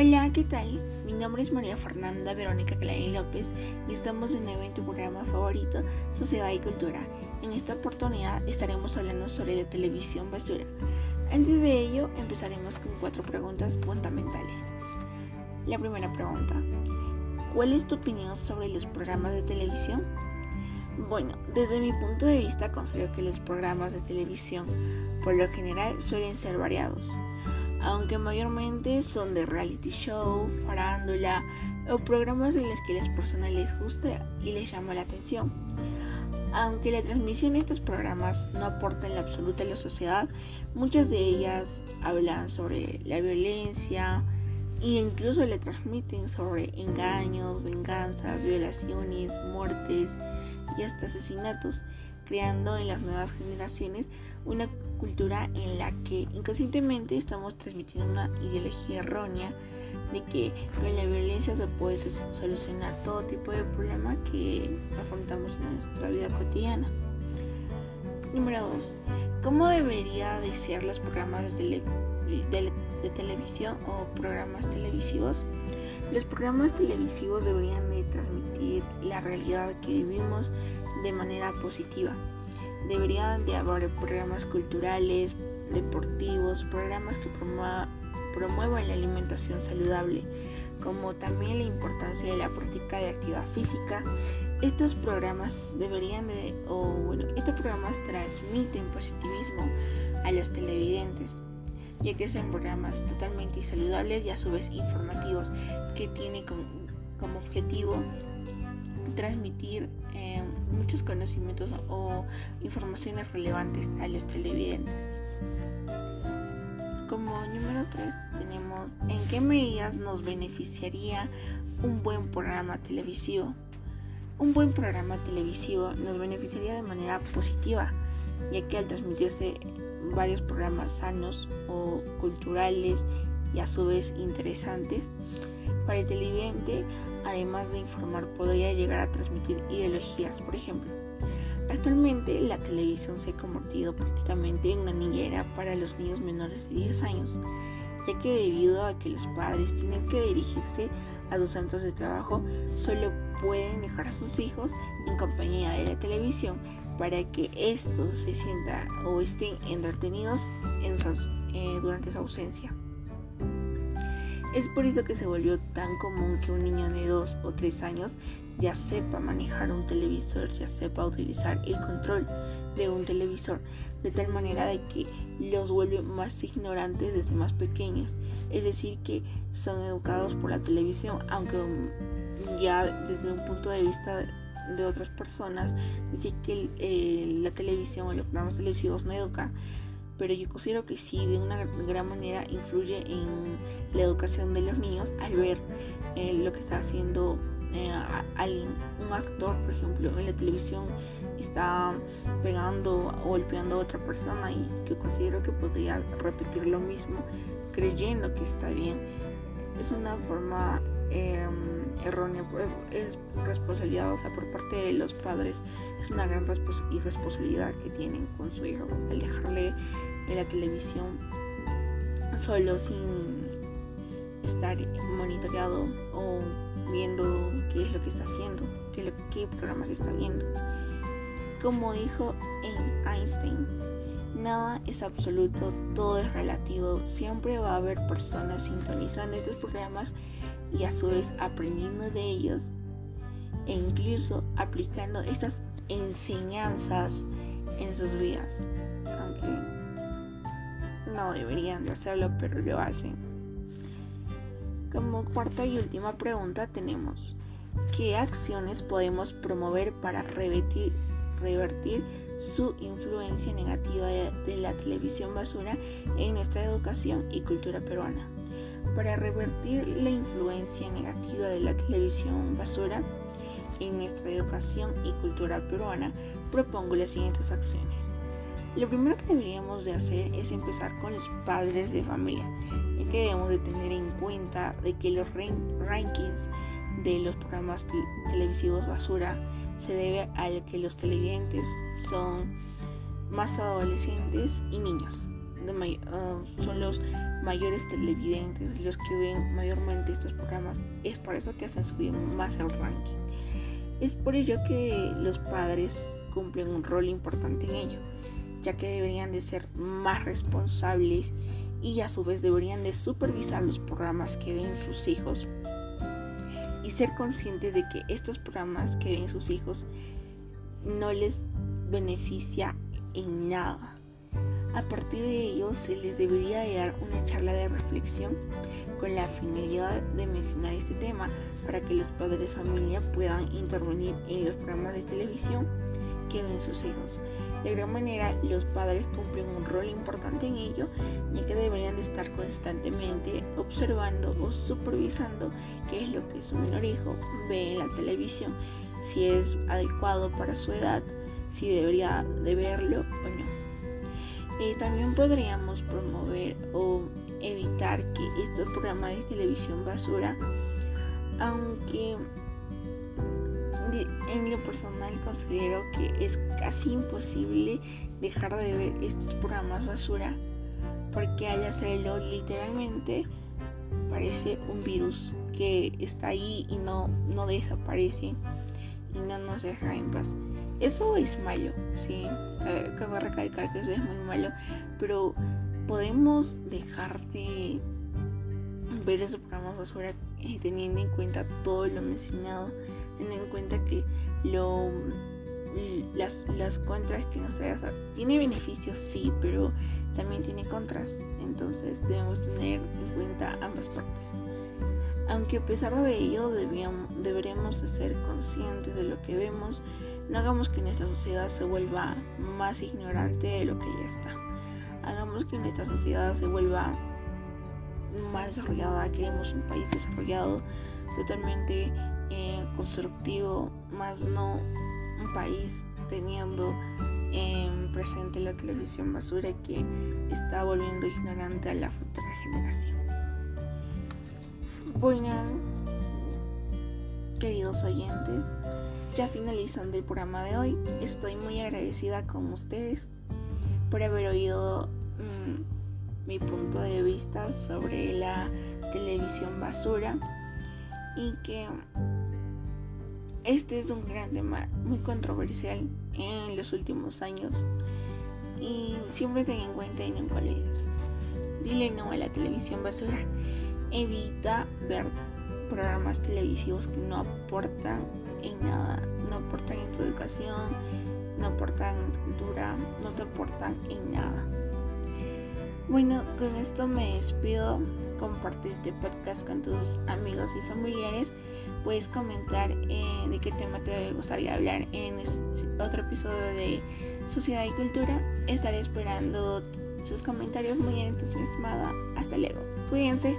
Hola, ¿qué tal? Mi nombre es María Fernanda Verónica Clarín López y estamos en nuevo en tu programa favorito, Sociedad y Cultura. En esta oportunidad estaremos hablando sobre la televisión basura. Antes de ello, empezaremos con cuatro preguntas fundamentales. La primera pregunta, ¿cuál es tu opinión sobre los programas de televisión? Bueno, desde mi punto de vista considero que los programas de televisión por lo general suelen ser variados, aunque mayormente son de reality show, farándula o programas en los que las personas les gusta y les llama la atención. Aunque la transmisión de estos programas no aporta en la absoluta a la sociedad, muchas de ellas hablan sobre la violencia e incluso le transmiten sobre engaños, venganzas, violaciones, muertes, y hasta asesinatos, creando en las nuevas generaciones una cultura en la que inconscientemente estamos transmitiendo una ideología errónea de que con la violencia se puede solucionar todo tipo de problema que afrontamos en nuestra vida cotidiana. Número 2. ¿Cómo debería de ser los programas de, de televisión o programas televisivos? Los programas televisivos deberían de transmitir la realidad que vivimos de manera positiva. Deberían de haber programas culturales, deportivos, programas que promuevan la alimentación saludable, como también la importancia de la práctica de actividad física. Estos programas deberían de, o bueno, estos programas transmiten positivismo a los televidentes ya que son programas totalmente saludables y a su vez informativos que tienen como objetivo transmitir eh, muchos conocimientos o informaciones relevantes a los televidentes. Como número 3 tenemos en qué medidas nos beneficiaría un buen programa televisivo. Un buen programa televisivo nos beneficiaría de manera positiva, ya que al transmitirse varios programas sanos o culturales y a su vez interesantes. Para el televidente, además de informar, podría llegar a transmitir ideologías. Por ejemplo, actualmente la televisión se ha convertido prácticamente en una niñera para los niños menores de 10 años, ya que debido a que los padres tienen que dirigirse a sus centros de trabajo, solo pueden dejar a sus hijos en compañía de la televisión para que estos se sientan o estén entretenidos en eh, durante su ausencia. Es por eso que se volvió tan común que un niño de 2 o 3 años ya sepa manejar un televisor, ya sepa utilizar el control de un televisor, de tal manera de que los vuelve más ignorantes desde más pequeños. Es decir, que son educados por la televisión, aunque ya desde un punto de vista de otras personas, decir que eh, la televisión o los programas televisivos no educan, pero yo considero que sí, de una gran manera influye en la educación de los niños al ver eh, lo que está haciendo eh, alguien, un actor, por ejemplo, en la televisión está pegando o golpeando a otra persona y yo considero que podría repetir lo mismo creyendo que está bien. Es una forma em, errónea, es responsabilidad, o sea, por parte de los padres, es una gran irresponsabilidad que tienen con su hijo al dejarle en la televisión solo sin estar monitoreado o viendo qué es lo que está haciendo, qué, programas está viendo. Como dijo Einstein, nada es absoluto, todo es relativo. Siempre va a haber personas sintonizando estos programas y a su vez aprendiendo de ellos e incluso aplicando estas enseñanzas en sus vidas. Aunque no deberían de hacerlo, pero lo hacen. Como cuarta y última pregunta tenemos, ¿qué acciones podemos promover para revertir, su influencia negativa de la televisión basura en nuestra educación y cultura peruana? Para revertir la influencia negativa de la televisión basura en nuestra educación y cultura peruana, propongo las siguientes acciones. Lo primero que deberíamos de hacer es empezar con los padres de familia, ya que debemos de tener en cuenta de que los rankings de los programas televisivos basura se debe a que los televidentes son más adolescentes y niños. ah, son los mayores televidentes, los que ven mayormente estos programas. Es por eso que hacen subir más el ranking. Es por ello que los padres cumplen un rol importante en ello, ya que deberían de ser más responsables y a su vez deberían de supervisar los programas que ven sus hijos y ser conscientes de que estos programas que ven sus hijos no les beneficia en nada. A partir de ello se les debería dar una charla de reflexión con la finalidad de mencionar este tema para que los padres de familia puedan intervenir en los programas de televisión que ven sus hijos. De gran manera, los padres cumplen un rol importante en ello, ya que deberían de estar constantemente observando o supervisando qué es lo que su menor hijo ve en la televisión, si es adecuado para su edad, si debería de verlo o no. Eh, también podríamos promover o evitar que estos programas de televisión basura, aunque en lo personal considero que es casi imposible dejar de ver estos programas basura porque al hacerlo literalmente parece un virus que está ahí y no, no desaparece y no nos deja en paz. Eso es malo, sí, cabe recalcar que eso es muy malo, pero podemos dejar de ver esos programas basura eh, teniendo en cuenta todo lo mencionado, teniendo en cuenta que lo las, las contras que nos trae tiene beneficios sí pero también tiene contras. Entonces debemos tener en cuenta ambas partes. Aunque a pesar de ello debíamos, deberemos ser conscientes de lo que vemos. No hagamos que nuestra sociedad se vuelva más ignorante de lo que ya está. Hagamos que nuestra sociedad se vuelva más desarrollada queremos un país desarrollado totalmente eh, constructivo, más no un país teniendo en presente la televisión basura que está volviendo ignorante a la futura generación. Bueno, queridos oyentes, ya finalizando el programa de hoy, estoy muy agradecida con ustedes por haber oído mm, mi punto de vista sobre la televisión basura y que este es un gran tema muy controversial en los últimos años y siempre ten en cuenta y nunca olvides. Dile no a la televisión basura. Evita ver programas televisivos que no aportan en nada, no aportan en tu educación, no aportan en tu cultura, no te aportan en nada. Bueno, con esto me despido comparte este podcast con tus amigos y familiares. Puedes comentar eh, de qué tema te gustaría hablar en otro episodio de Sociedad y Cultura. Estaré esperando sus comentarios muy entusiasmada. Hasta luego. Cuídense.